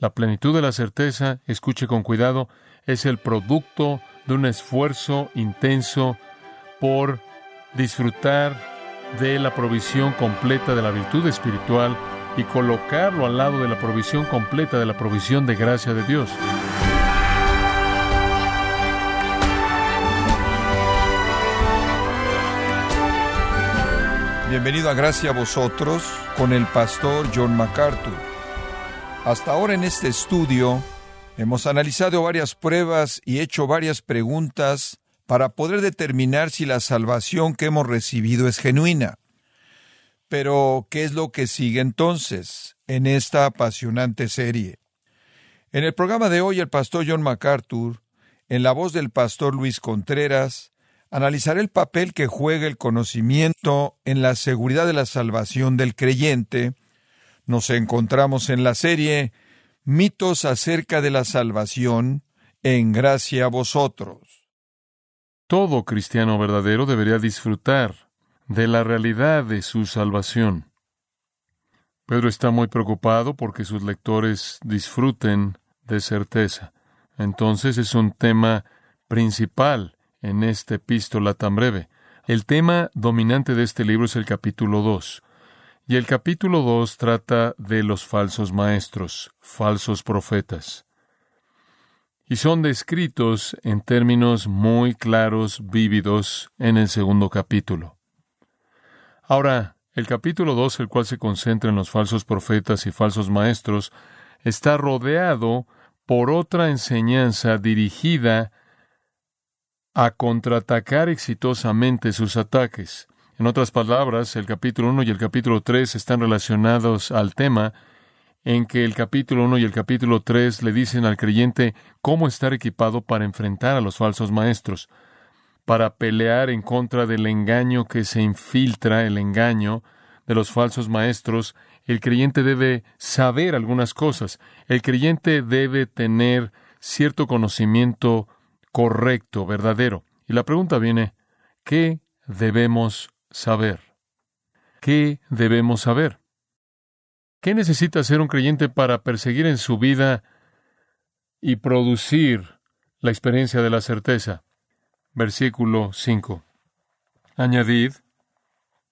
La plenitud de la certeza, escuche con cuidado, es el producto de un esfuerzo intenso por disfrutar de la provisión completa de la virtud espiritual y colocarlo al lado de la provisión completa de la provisión de gracia de Dios. Bienvenido a Gracia a vosotros con el pastor John MacArthur. Hasta ahora en este estudio hemos analizado varias pruebas y hecho varias preguntas para poder determinar si la salvación que hemos recibido es genuina. Pero, ¿qué es lo que sigue entonces en esta apasionante serie? En el programa de hoy, el pastor John MacArthur, en la voz del pastor Luis Contreras, analizará el papel que juega el conocimiento en la seguridad de la salvación del creyente. Nos encontramos en la serie Mitos acerca de la salvación en gracia a vosotros. Todo cristiano verdadero debería disfrutar de la realidad de su salvación. Pedro está muy preocupado porque sus lectores disfruten de certeza. Entonces es un tema principal en esta epístola tan breve. El tema dominante de este libro es el capítulo 2. Y el capítulo 2 trata de los falsos maestros, falsos profetas y son descritos en términos muy claros, vívidos, en el segundo capítulo. Ahora, el capítulo 2, el cual se concentra en los falsos profetas y falsos maestros, está rodeado por otra enseñanza dirigida a contraatacar exitosamente sus ataques. En otras palabras, el capítulo 1 y el capítulo 3 están relacionados al tema en que el capítulo 1 y el capítulo 3 le dicen al creyente cómo estar equipado para enfrentar a los falsos maestros, para pelear en contra del engaño que se infiltra, el engaño de los falsos maestros. El creyente debe saber algunas cosas. El creyente debe tener cierto conocimiento correcto, verdadero. Y la pregunta viene, ¿qué debemos saber? ¿Qué debemos saber? ¿Qué necesita ser un creyente para perseguir en su vida y producir la experiencia de la certeza? Versículo 5. Añadid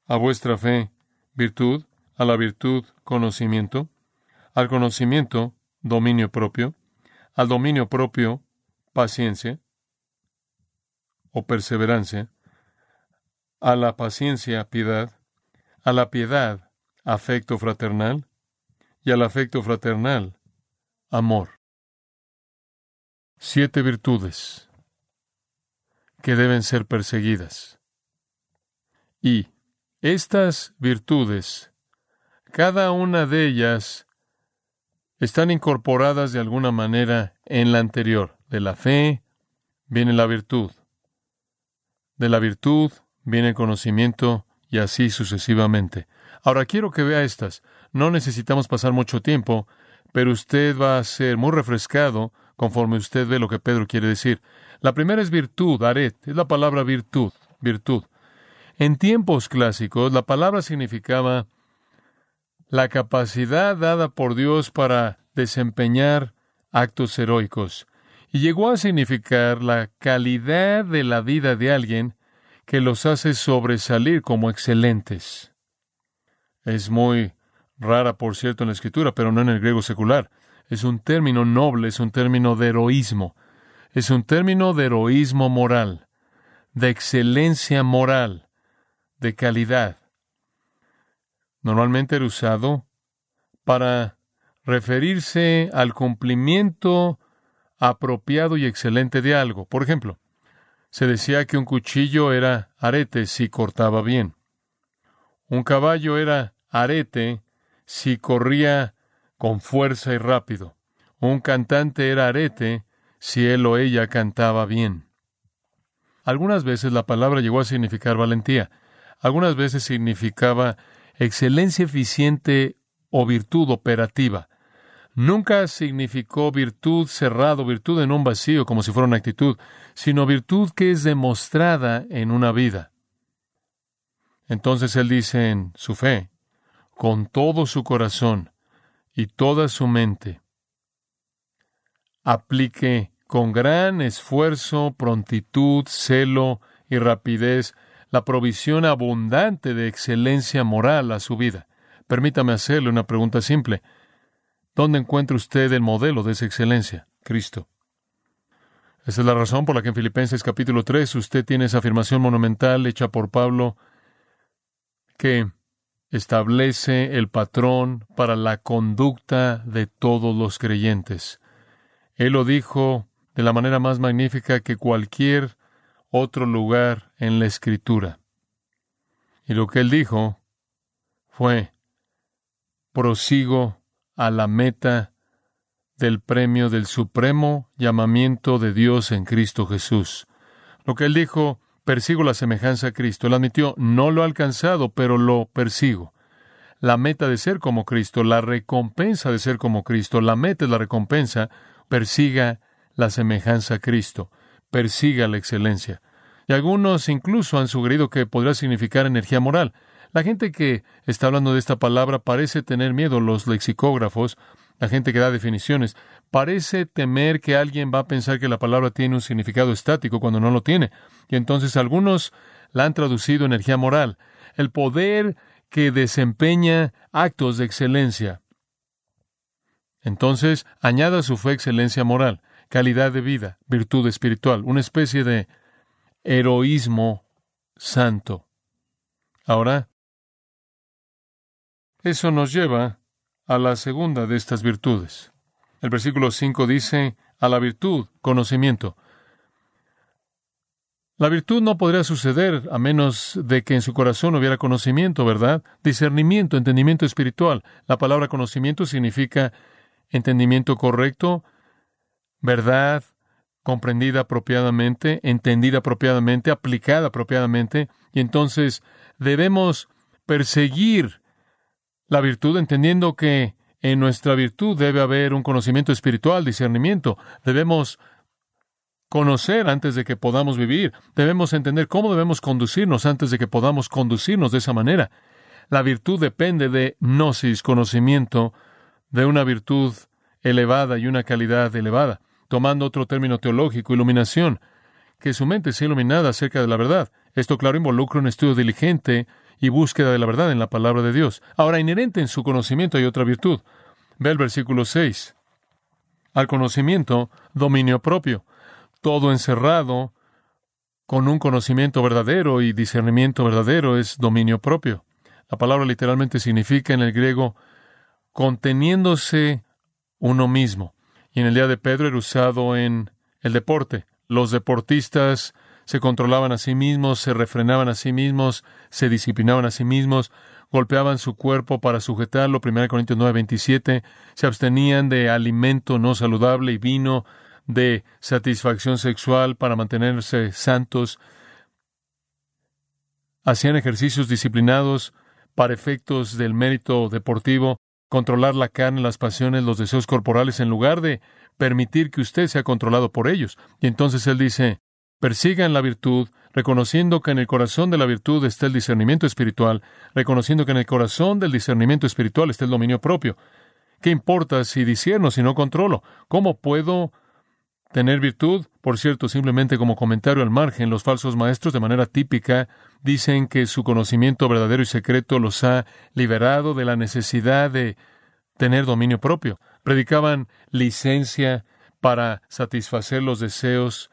a vuestra fe virtud, a la virtud conocimiento, al conocimiento dominio propio, al dominio propio paciencia o perseverancia, a la paciencia piedad, a la piedad afecto fraternal, y al afecto fraternal, amor. Siete virtudes que deben ser perseguidas. Y estas virtudes, cada una de ellas, están incorporadas de alguna manera en la anterior. De la fe viene la virtud. De la virtud viene el conocimiento y así sucesivamente. Ahora quiero que vea estas. No necesitamos pasar mucho tiempo, pero usted va a ser muy refrescado conforme usted ve lo que Pedro quiere decir. La primera es virtud, aret, es la palabra virtud, virtud. En tiempos clásicos, la palabra significaba la capacidad dada por Dios para desempeñar actos heroicos, y llegó a significar la calidad de la vida de alguien que los hace sobresalir como excelentes. Es muy rara, por cierto, en la escritura, pero no en el griego secular. Es un término noble, es un término de heroísmo, es un término de heroísmo moral, de excelencia moral, de calidad. Normalmente era usado para referirse al cumplimiento apropiado y excelente de algo. Por ejemplo, se decía que un cuchillo era arete si cortaba bien. Un caballo era arete si corría con fuerza y rápido. Un cantante era arete si él o ella cantaba bien. Algunas veces la palabra llegó a significar valentía, algunas veces significaba excelencia eficiente o virtud operativa. Nunca significó virtud cerrado, virtud en un vacío, como si fuera una actitud, sino virtud que es demostrada en una vida. Entonces él dice en su fe, con todo su corazón y toda su mente. aplique con gran esfuerzo, prontitud, celo y rapidez la provisión abundante de excelencia moral a su vida. Permítame hacerle una pregunta simple. ¿Dónde encuentra usted el modelo de esa excelencia? Cristo. Esa es la razón por la que en Filipenses capítulo 3 usted tiene esa afirmación monumental hecha por Pablo que establece el patrón para la conducta de todos los creyentes. Él lo dijo de la manera más magnífica que cualquier otro lugar en la Escritura. Y lo que él dijo fue, prosigo a la meta del premio del supremo llamamiento de Dios en Cristo Jesús. Lo que él dijo, persigo la semejanza a Cristo. Él admitió, no lo he alcanzado, pero lo persigo. La meta de ser como Cristo, la recompensa de ser como Cristo, la meta es la recompensa, persiga la semejanza a Cristo, persiga la excelencia. Y algunos incluso han sugerido que podría significar energía moral. La gente que está hablando de esta palabra parece tener miedo, los lexicógrafos, la gente que da definiciones, parece temer que alguien va a pensar que la palabra tiene un significado estático cuando no lo tiene. Y entonces algunos la han traducido energía moral, el poder que desempeña actos de excelencia. Entonces, añada su fe excelencia moral, calidad de vida, virtud espiritual, una especie de heroísmo santo. Ahora, eso nos lleva a la segunda de estas virtudes. El versículo 5 dice, a la virtud, conocimiento. La virtud no podría suceder a menos de que en su corazón hubiera conocimiento, ¿verdad? Discernimiento, entendimiento espiritual. La palabra conocimiento significa entendimiento correcto, verdad, comprendida apropiadamente, entendida apropiadamente, aplicada apropiadamente, y entonces debemos perseguir la virtud, entendiendo que en nuestra virtud debe haber un conocimiento espiritual, discernimiento. Debemos conocer antes de que podamos vivir. Debemos entender cómo debemos conducirnos antes de que podamos conducirnos de esa manera. La virtud depende de gnosis, conocimiento, de una virtud elevada y una calidad elevada. Tomando otro término teológico, iluminación, que su mente sea iluminada acerca de la verdad. Esto, claro, involucra un estudio diligente y búsqueda de la verdad en la palabra de Dios. Ahora, inherente en su conocimiento hay otra virtud. Ve el versículo 6. Al conocimiento, dominio propio. Todo encerrado con un conocimiento verdadero y discernimiento verdadero es dominio propio. La palabra literalmente significa en el griego conteniéndose uno mismo. Y en el día de Pedro era usado en el deporte. Los deportistas se controlaban a sí mismos, se refrenaban a sí mismos, se disciplinaban a sí mismos, golpeaban su cuerpo para sujetarlo, 1 Corintios 9, 27, se abstenían de alimento no saludable y vino de satisfacción sexual para mantenerse santos, hacían ejercicios disciplinados para efectos del mérito deportivo, controlar la carne, las pasiones, los deseos corporales, en lugar de permitir que usted sea controlado por ellos. Y entonces él dice, persigan la virtud, reconociendo que en el corazón de la virtud está el discernimiento espiritual, reconociendo que en el corazón del discernimiento espiritual está el dominio propio. ¿Qué importa si discierno, si no controlo? ¿Cómo puedo tener virtud? Por cierto, simplemente como comentario al margen, los falsos maestros de manera típica dicen que su conocimiento verdadero y secreto los ha liberado de la necesidad de tener dominio propio. Predicaban licencia para satisfacer los deseos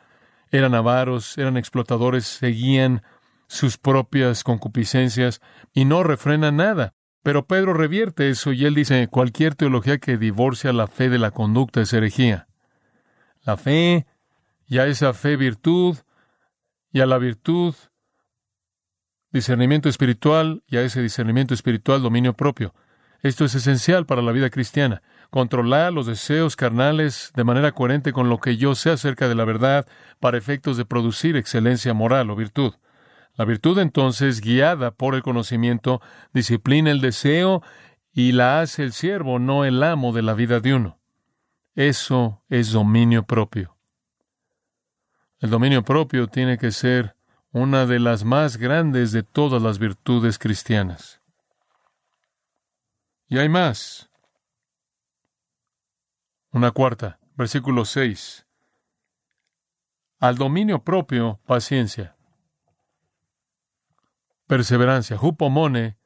eran avaros, eran explotadores, seguían sus propias concupiscencias y no refrenan nada. Pero Pedro revierte eso y él dice, cualquier teología que divorcia la fe de la conducta es herejía. La fe, y a esa fe virtud, y a la virtud discernimiento espiritual, y a ese discernimiento espiritual dominio propio. Esto es esencial para la vida cristiana controlar los deseos carnales de manera coherente con lo que yo sé acerca de la verdad para efectos de producir excelencia moral o virtud. La virtud entonces, guiada por el conocimiento, disciplina el deseo y la hace el siervo, no el amo de la vida de uno. Eso es dominio propio. El dominio propio tiene que ser una de las más grandes de todas las virtudes cristianas. Y hay más. Una cuarta, versículo 6. Al dominio propio, paciencia. Perseverancia, hupomone,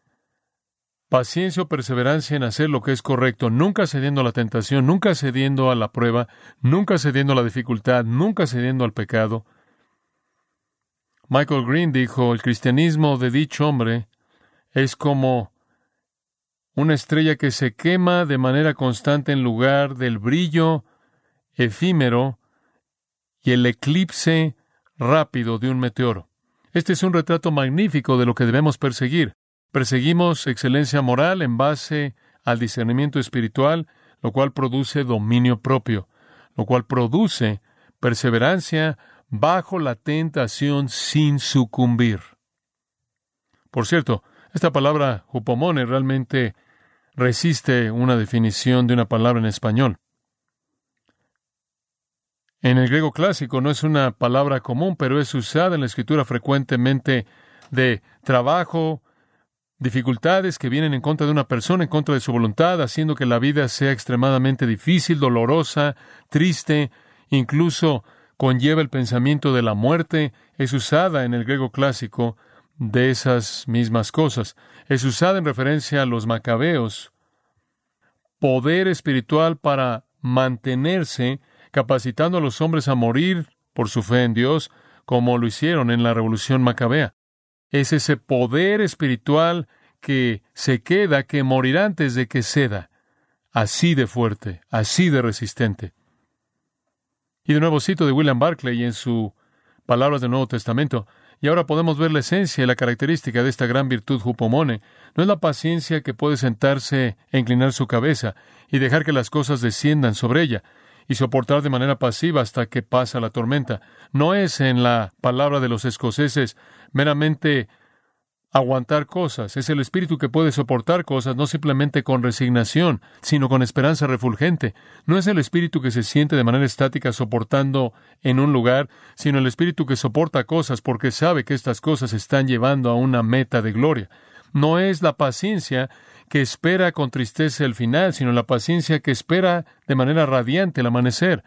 paciencia o perseverancia en hacer lo que es correcto, nunca cediendo a la tentación, nunca cediendo a la prueba, nunca cediendo a la dificultad, nunca cediendo al pecado. Michael Green dijo, el cristianismo de dicho hombre es como una estrella que se quema de manera constante en lugar del brillo efímero y el eclipse rápido de un meteoro. Este es un retrato magnífico de lo que debemos perseguir. Perseguimos excelencia moral en base al discernimiento espiritual, lo cual produce dominio propio, lo cual produce perseverancia bajo la tentación sin sucumbir. Por cierto, esta palabra hupomone realmente resiste una definición de una palabra en español. En el griego clásico no es una palabra común, pero es usada en la escritura frecuentemente de trabajo, dificultades que vienen en contra de una persona, en contra de su voluntad, haciendo que la vida sea extremadamente difícil, dolorosa, triste, incluso conlleva el pensamiento de la muerte, es usada en el griego clásico de esas mismas cosas. Es usada en referencia a los macabeos, poder espiritual para mantenerse, capacitando a los hombres a morir por su fe en Dios, como lo hicieron en la revolución macabea. Es ese poder espiritual que se queda, que morirá antes de que ceda, así de fuerte, así de resistente. Y de nuevo cito de William Barclay en su Palabras del Nuevo Testamento, y ahora podemos ver la esencia y la característica de esta gran virtud jupomone. No es la paciencia que puede sentarse e inclinar su cabeza y dejar que las cosas desciendan sobre ella y soportar de manera pasiva hasta que pasa la tormenta. No es, en la palabra de los escoceses, meramente aguantar cosas. Es el espíritu que puede soportar cosas no simplemente con resignación, sino con esperanza refulgente. No es el espíritu que se siente de manera estática soportando en un lugar, sino el espíritu que soporta cosas porque sabe que estas cosas están llevando a una meta de gloria. No es la paciencia que espera con tristeza el final, sino la paciencia que espera de manera radiante el amanecer.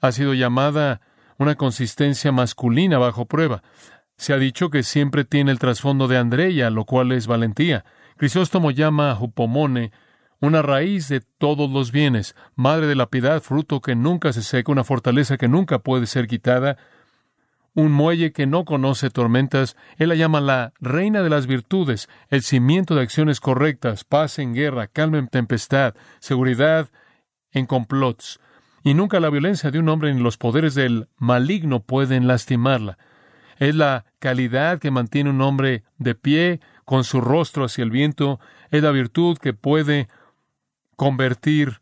Ha sido llamada una consistencia masculina bajo prueba. Se ha dicho que siempre tiene el trasfondo de Andrea, lo cual es valentía. Crisóstomo llama a Jupomone una raíz de todos los bienes, madre de la piedad, fruto que nunca se seca, una fortaleza que nunca puede ser quitada, un muelle que no conoce tormentas. Él la llama la reina de las virtudes, el cimiento de acciones correctas, paz en guerra, calma en tempestad, seguridad en complots. Y nunca la violencia de un hombre ni los poderes del maligno pueden lastimarla. Es la calidad que mantiene un hombre de pie con su rostro hacia el viento. Es la virtud que puede convertir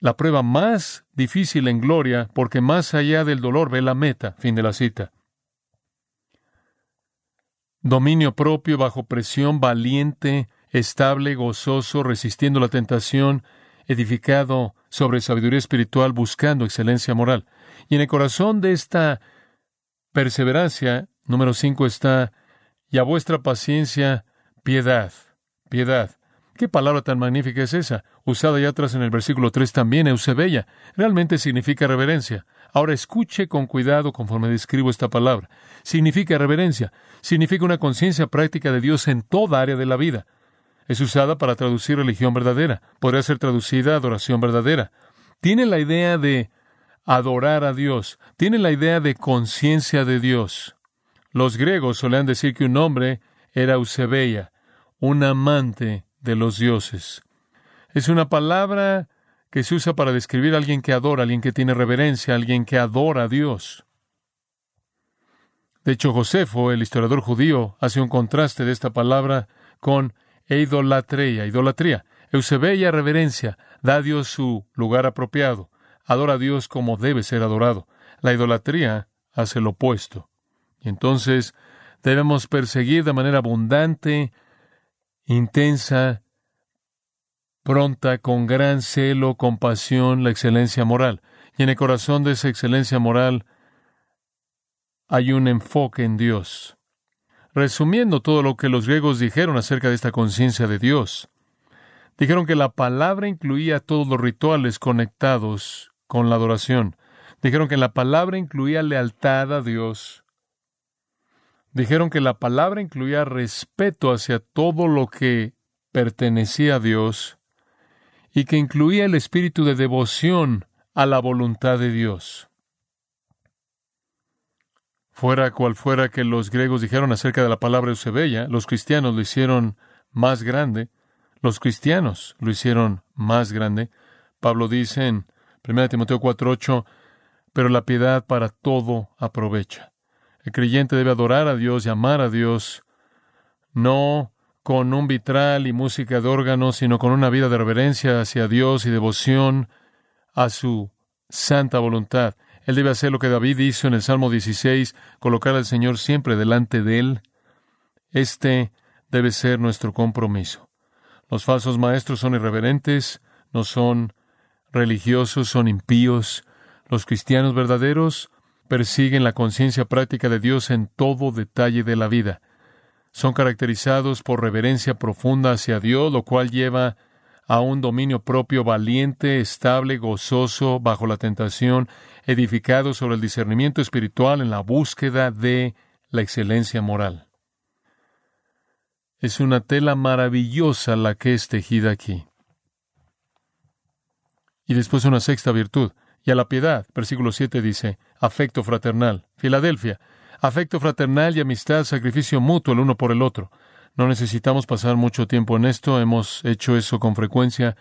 la prueba más difícil en gloria, porque más allá del dolor ve la meta. Fin de la cita. Dominio propio bajo presión, valiente, estable, gozoso, resistiendo la tentación, edificado sobre sabiduría espiritual, buscando excelencia moral. Y en el corazón de esta perseverancia, número cinco está, y a vuestra paciencia, piedad, piedad. ¿Qué palabra tan magnífica es esa? Usada ya atrás en el versículo 3 también, Eusebella. Realmente significa reverencia. Ahora escuche con cuidado conforme describo esta palabra. Significa reverencia. Significa una conciencia práctica de Dios en toda área de la vida. Es usada para traducir religión verdadera. Podría ser traducida adoración verdadera. Tiene la idea de adorar a Dios. Tiene la idea de conciencia de Dios. Los griegos solían decir que un hombre era Eusebella, un amante de los dioses. Es una palabra que se usa para describir a alguien que adora, alguien que tiene reverencia, alguien que adora a Dios. De hecho, Josefo, el historiador judío, hace un contraste de esta palabra con idolatría, idolatría. Eusebella, reverencia, da a Dios su lugar apropiado adora a Dios como debe ser adorado. La idolatría hace lo opuesto. Y entonces debemos perseguir de manera abundante, intensa, pronta, con gran celo, compasión, la excelencia moral. Y en el corazón de esa excelencia moral hay un enfoque en Dios. Resumiendo todo lo que los griegos dijeron acerca de esta conciencia de Dios, dijeron que la palabra incluía todos los rituales conectados con la adoración. Dijeron que la palabra incluía lealtad a Dios. Dijeron que la palabra incluía respeto hacia todo lo que pertenecía a Dios y que incluía el espíritu de devoción a la voluntad de Dios. Fuera cual fuera que los griegos dijeron acerca de la palabra Eusebella, los cristianos lo hicieron más grande, los cristianos lo hicieron más grande. Pablo dice en 1 Timoteo 4:8, pero la piedad para todo aprovecha. El creyente debe adorar a Dios y amar a Dios, no con un vitral y música de órgano, sino con una vida de reverencia hacia Dios y devoción a su santa voluntad. Él debe hacer lo que David hizo en el Salmo 16, colocar al Señor siempre delante de él. Este debe ser nuestro compromiso. Los falsos maestros son irreverentes, no son religiosos, son impíos. Los cristianos verdaderos persiguen la conciencia práctica de Dios en todo detalle de la vida. Son caracterizados por reverencia profunda hacia Dios, lo cual lleva a un dominio propio valiente, estable, gozoso, bajo la tentación, edificado sobre el discernimiento espiritual en la búsqueda de la excelencia moral. Es una tela maravillosa la que es tejida aquí. Y después una sexta virtud, y a la piedad, versículo 7 dice, afecto fraternal. Filadelfia, afecto fraternal y amistad, sacrificio mutuo el uno por el otro. No necesitamos pasar mucho tiempo en esto, hemos hecho eso con frecuencia.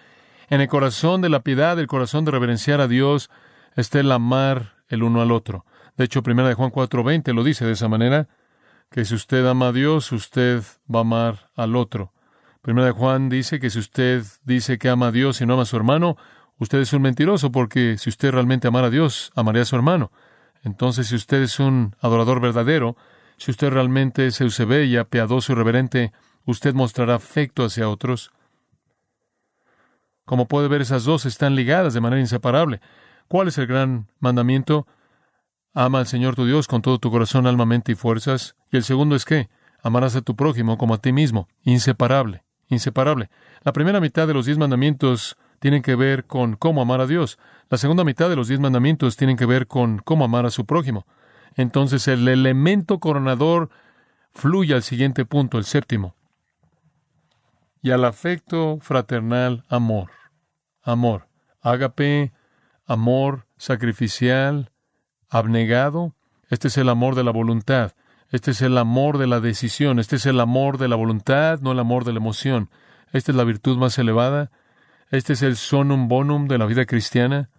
En el corazón de la piedad, el corazón de reverenciar a Dios, está el amar el uno al otro. De hecho, primera de Juan 4:20 lo dice de esa manera, que si usted ama a Dios, usted va a amar al otro. Primera de Juan dice que si usted dice que ama a Dios y no ama a su hermano, usted es un mentiroso, porque si usted realmente amara a Dios, amaría a su hermano. Entonces, si usted es un adorador verdadero, si usted realmente es eusebella, piadoso y reverente, usted mostrará afecto hacia otros. Como puede ver, esas dos están ligadas de manera inseparable. ¿Cuál es el gran mandamiento? Ama al Señor tu Dios con todo tu corazón, alma, mente y fuerzas. Y el segundo es que amarás a tu prójimo como a ti mismo. Inseparable, inseparable. La primera mitad de los diez mandamientos tienen que ver con cómo amar a Dios. La segunda mitad de los diez mandamientos tienen que ver con cómo amar a su prójimo. Entonces el elemento coronador fluye al siguiente punto, el séptimo. Y al afecto fraternal, amor. Amor. Ágape, amor sacrificial, abnegado. Este es el amor de la voluntad. Este es el amor de la decisión. Este es el amor de la voluntad, no el amor de la emoción. Esta es la virtud más elevada. Este es el sonum bonum de la vida cristiana.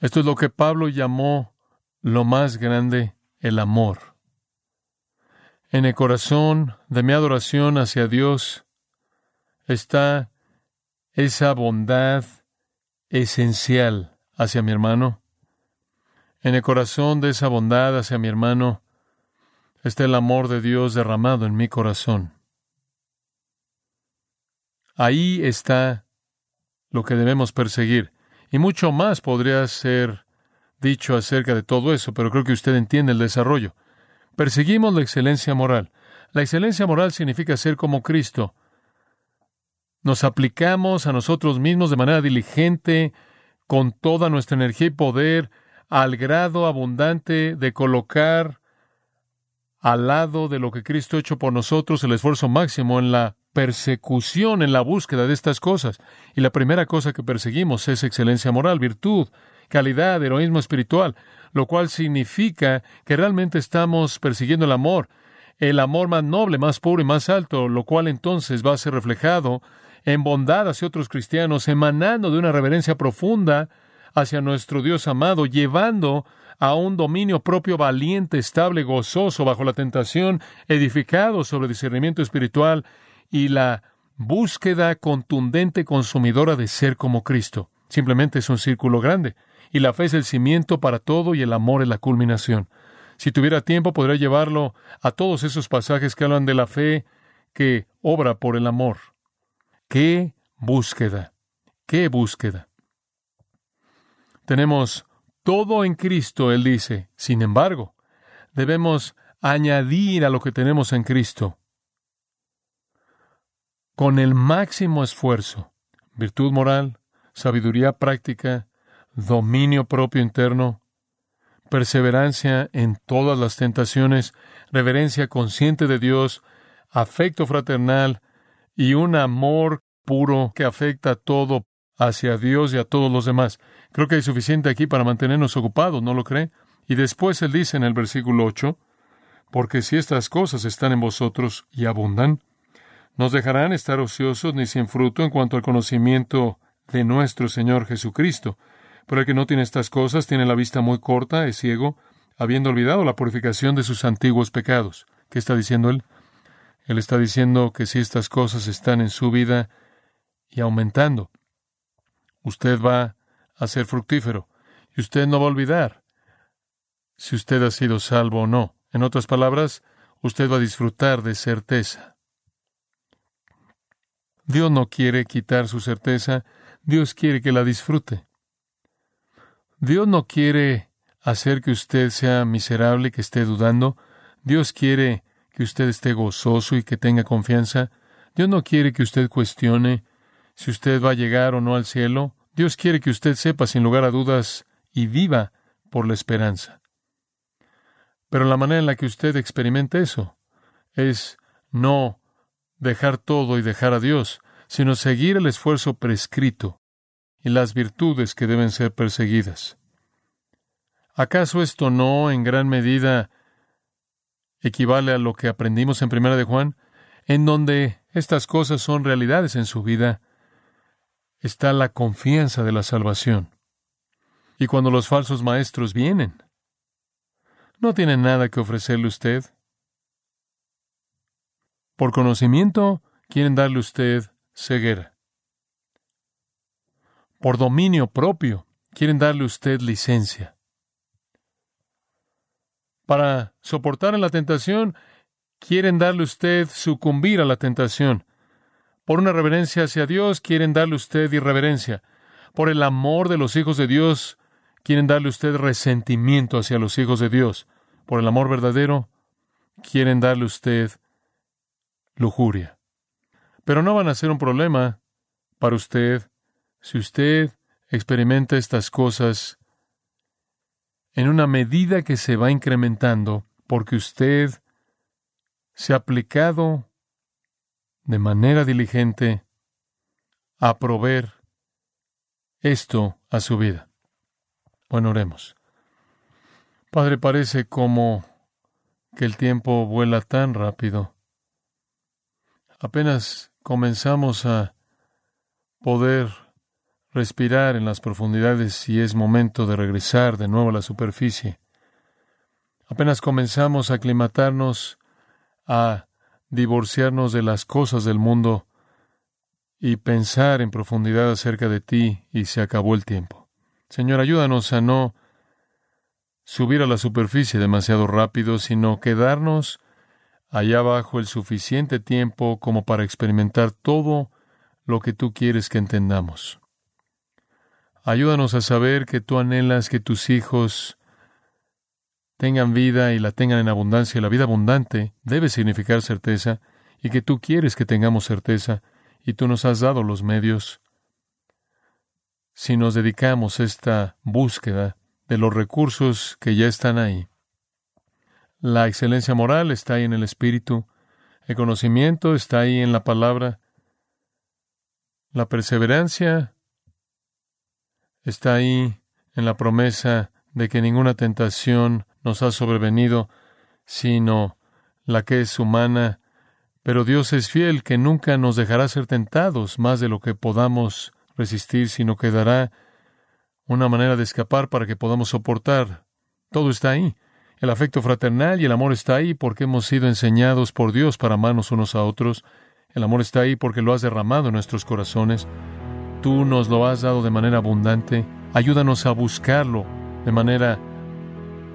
Esto es lo que Pablo llamó lo más grande, el amor. En el corazón de mi adoración hacia Dios está esa bondad esencial hacia mi hermano. En el corazón de esa bondad hacia mi hermano está el amor de Dios derramado en mi corazón. Ahí está lo que debemos perseguir. Y mucho más podría ser dicho acerca de todo eso, pero creo que usted entiende el desarrollo. Perseguimos la excelencia moral. La excelencia moral significa ser como Cristo. Nos aplicamos a nosotros mismos de manera diligente, con toda nuestra energía y poder, al grado abundante de colocar al lado de lo que Cristo ha hecho por nosotros el esfuerzo máximo en la persecución, en la búsqueda de estas cosas. Y la primera cosa que perseguimos es excelencia moral, virtud, calidad, heroísmo espiritual, lo cual significa que realmente estamos persiguiendo el amor, el amor más noble, más puro y más alto, lo cual entonces va a ser reflejado en bondad hacia otros cristianos, emanando de una reverencia profunda hacia nuestro Dios amado, llevando a un dominio propio valiente, estable, gozoso, bajo la tentación, edificado sobre discernimiento espiritual y la búsqueda contundente, consumidora de ser como Cristo. Simplemente es un círculo grande y la fe es el cimiento para todo y el amor es la culminación. Si tuviera tiempo, podría llevarlo a todos esos pasajes que hablan de la fe que obra por el amor. ¡Qué búsqueda! ¡Qué búsqueda! Tenemos todo en Cristo, Él dice. Sin embargo, debemos añadir a lo que tenemos en Cristo con el máximo esfuerzo, virtud moral, sabiduría práctica, dominio propio interno, perseverancia en todas las tentaciones, reverencia consciente de Dios, afecto fraternal y un amor puro que afecta todo hacia Dios y a todos los demás. Creo que hay suficiente aquí para mantenernos ocupados, ¿no lo cree? Y después él dice en el versículo 8, porque si estas cosas están en vosotros y abundan, nos dejarán estar ociosos ni sin fruto en cuanto al conocimiento de nuestro Señor Jesucristo. Pero el que no tiene estas cosas tiene la vista muy corta, es ciego, habiendo olvidado la purificación de sus antiguos pecados. ¿Qué está diciendo él? Él está diciendo que si estas cosas están en su vida y aumentando, usted va a ser fructífero y usted no va a olvidar si usted ha sido salvo o no. En otras palabras, usted va a disfrutar de certeza. Dios no quiere quitar su certeza, Dios quiere que la disfrute. Dios no quiere hacer que usted sea miserable, que esté dudando. Dios quiere que usted esté gozoso y que tenga confianza. Dios no quiere que usted cuestione si usted va a llegar o no al cielo. Dios quiere que usted sepa sin lugar a dudas y viva por la esperanza. Pero la manera en la que usted experimente eso es no dejar todo y dejar a Dios, sino seguir el esfuerzo prescrito y las virtudes que deben ser perseguidas. ¿Acaso esto no en gran medida equivale a lo que aprendimos en Primera de Juan, en donde estas cosas son realidades en su vida? Está la confianza de la salvación. Y cuando los falsos maestros vienen, no tienen nada que ofrecerle usted. Por conocimiento quieren darle usted ceguera por dominio propio, quieren darle usted licencia. Para soportar en la tentación, quieren darle usted sucumbir a la tentación. Por una reverencia hacia Dios, quieren darle usted irreverencia. Por el amor de los hijos de Dios, quieren darle usted resentimiento hacia los hijos de Dios. Por el amor verdadero, quieren darle usted lujuria. Pero no van a ser un problema para usted si usted experimenta estas cosas en una medida que se va incrementando, porque usted se ha aplicado de manera diligente a proveer esto a su vida. Bueno, oremos. Padre, parece como que el tiempo vuela tan rápido. Apenas comenzamos a poder respirar en las profundidades y es momento de regresar de nuevo a la superficie. Apenas comenzamos a aclimatarnos, a divorciarnos de las cosas del mundo y pensar en profundidad acerca de ti y se acabó el tiempo. Señor, ayúdanos a no subir a la superficie demasiado rápido, sino quedarnos allá abajo el suficiente tiempo como para experimentar todo lo que tú quieres que entendamos. Ayúdanos a saber que tú anhelas que tus hijos tengan vida y la tengan en abundancia. La vida abundante debe significar certeza y que tú quieres que tengamos certeza y tú nos has dado los medios. Si nos dedicamos a esta búsqueda de los recursos que ya están ahí. La excelencia moral está ahí en el Espíritu, el conocimiento está ahí en la palabra, la perseverancia está ahí en la promesa de que ninguna tentación nos ha sobrevenido, sino la que es humana, pero Dios es fiel, que nunca nos dejará ser tentados más de lo que podamos resistir, sino que dará una manera de escapar para que podamos soportar. Todo está ahí. El afecto fraternal y el amor está ahí porque hemos sido enseñados por Dios para amarnos unos a otros. El amor está ahí porque lo has derramado en nuestros corazones. Tú nos lo has dado de manera abundante. Ayúdanos a buscarlo de manera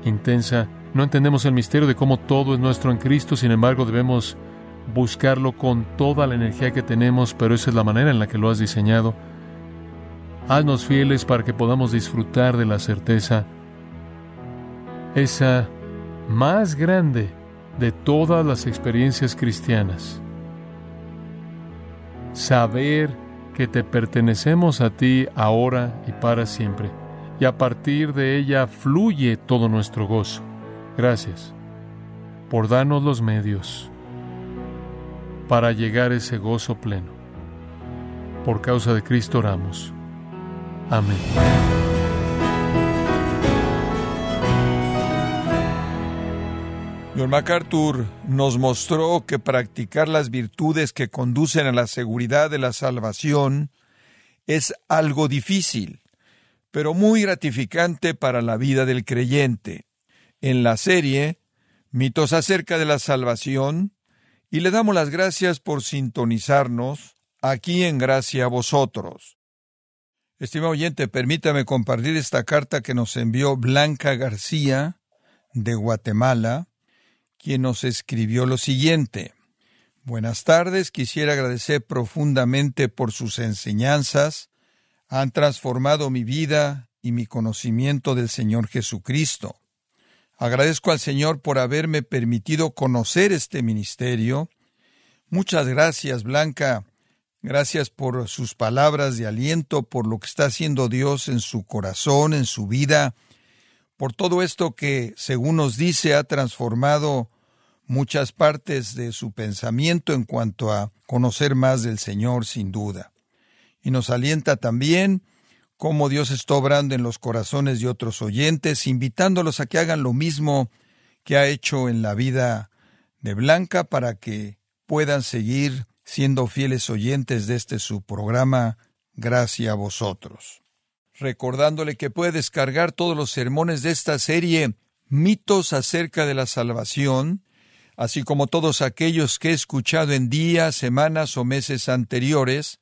intensa. No entendemos el misterio de cómo todo es nuestro en Cristo, sin embargo debemos buscarlo con toda la energía que tenemos, pero esa es la manera en la que lo has diseñado. Haznos fieles para que podamos disfrutar de la certeza, esa más grande de todas las experiencias cristianas. Saber que te pertenecemos a ti ahora y para siempre, y a partir de ella fluye todo nuestro gozo. Gracias por darnos los medios para llegar a ese gozo pleno. Por causa de Cristo oramos. Amén. John MacArthur nos mostró que practicar las virtudes que conducen a la seguridad de la salvación es algo difícil, pero muy gratificante para la vida del creyente. En la serie, mitos acerca de la salvación, y le damos las gracias por sintonizarnos aquí en Gracia a vosotros. Estimado oyente, permítame compartir esta carta que nos envió Blanca García de Guatemala, quien nos escribió lo siguiente. Buenas tardes, quisiera agradecer profundamente por sus enseñanzas, han transformado mi vida y mi conocimiento del Señor Jesucristo. Agradezco al Señor por haberme permitido conocer este ministerio. Muchas gracias, Blanca. Gracias por sus palabras de aliento, por lo que está haciendo Dios en su corazón, en su vida, por todo esto que, según nos dice, ha transformado muchas partes de su pensamiento en cuanto a conocer más del Señor, sin duda. Y nos alienta también cómo Dios está obrando en los corazones de otros oyentes, invitándolos a que hagan lo mismo que ha hecho en la vida de Blanca para que puedan seguir siendo fieles oyentes de este su programa, Gracias a vosotros. Recordándole que puede descargar todos los sermones de esta serie, Mitos acerca de la Salvación, así como todos aquellos que he escuchado en días, semanas o meses anteriores,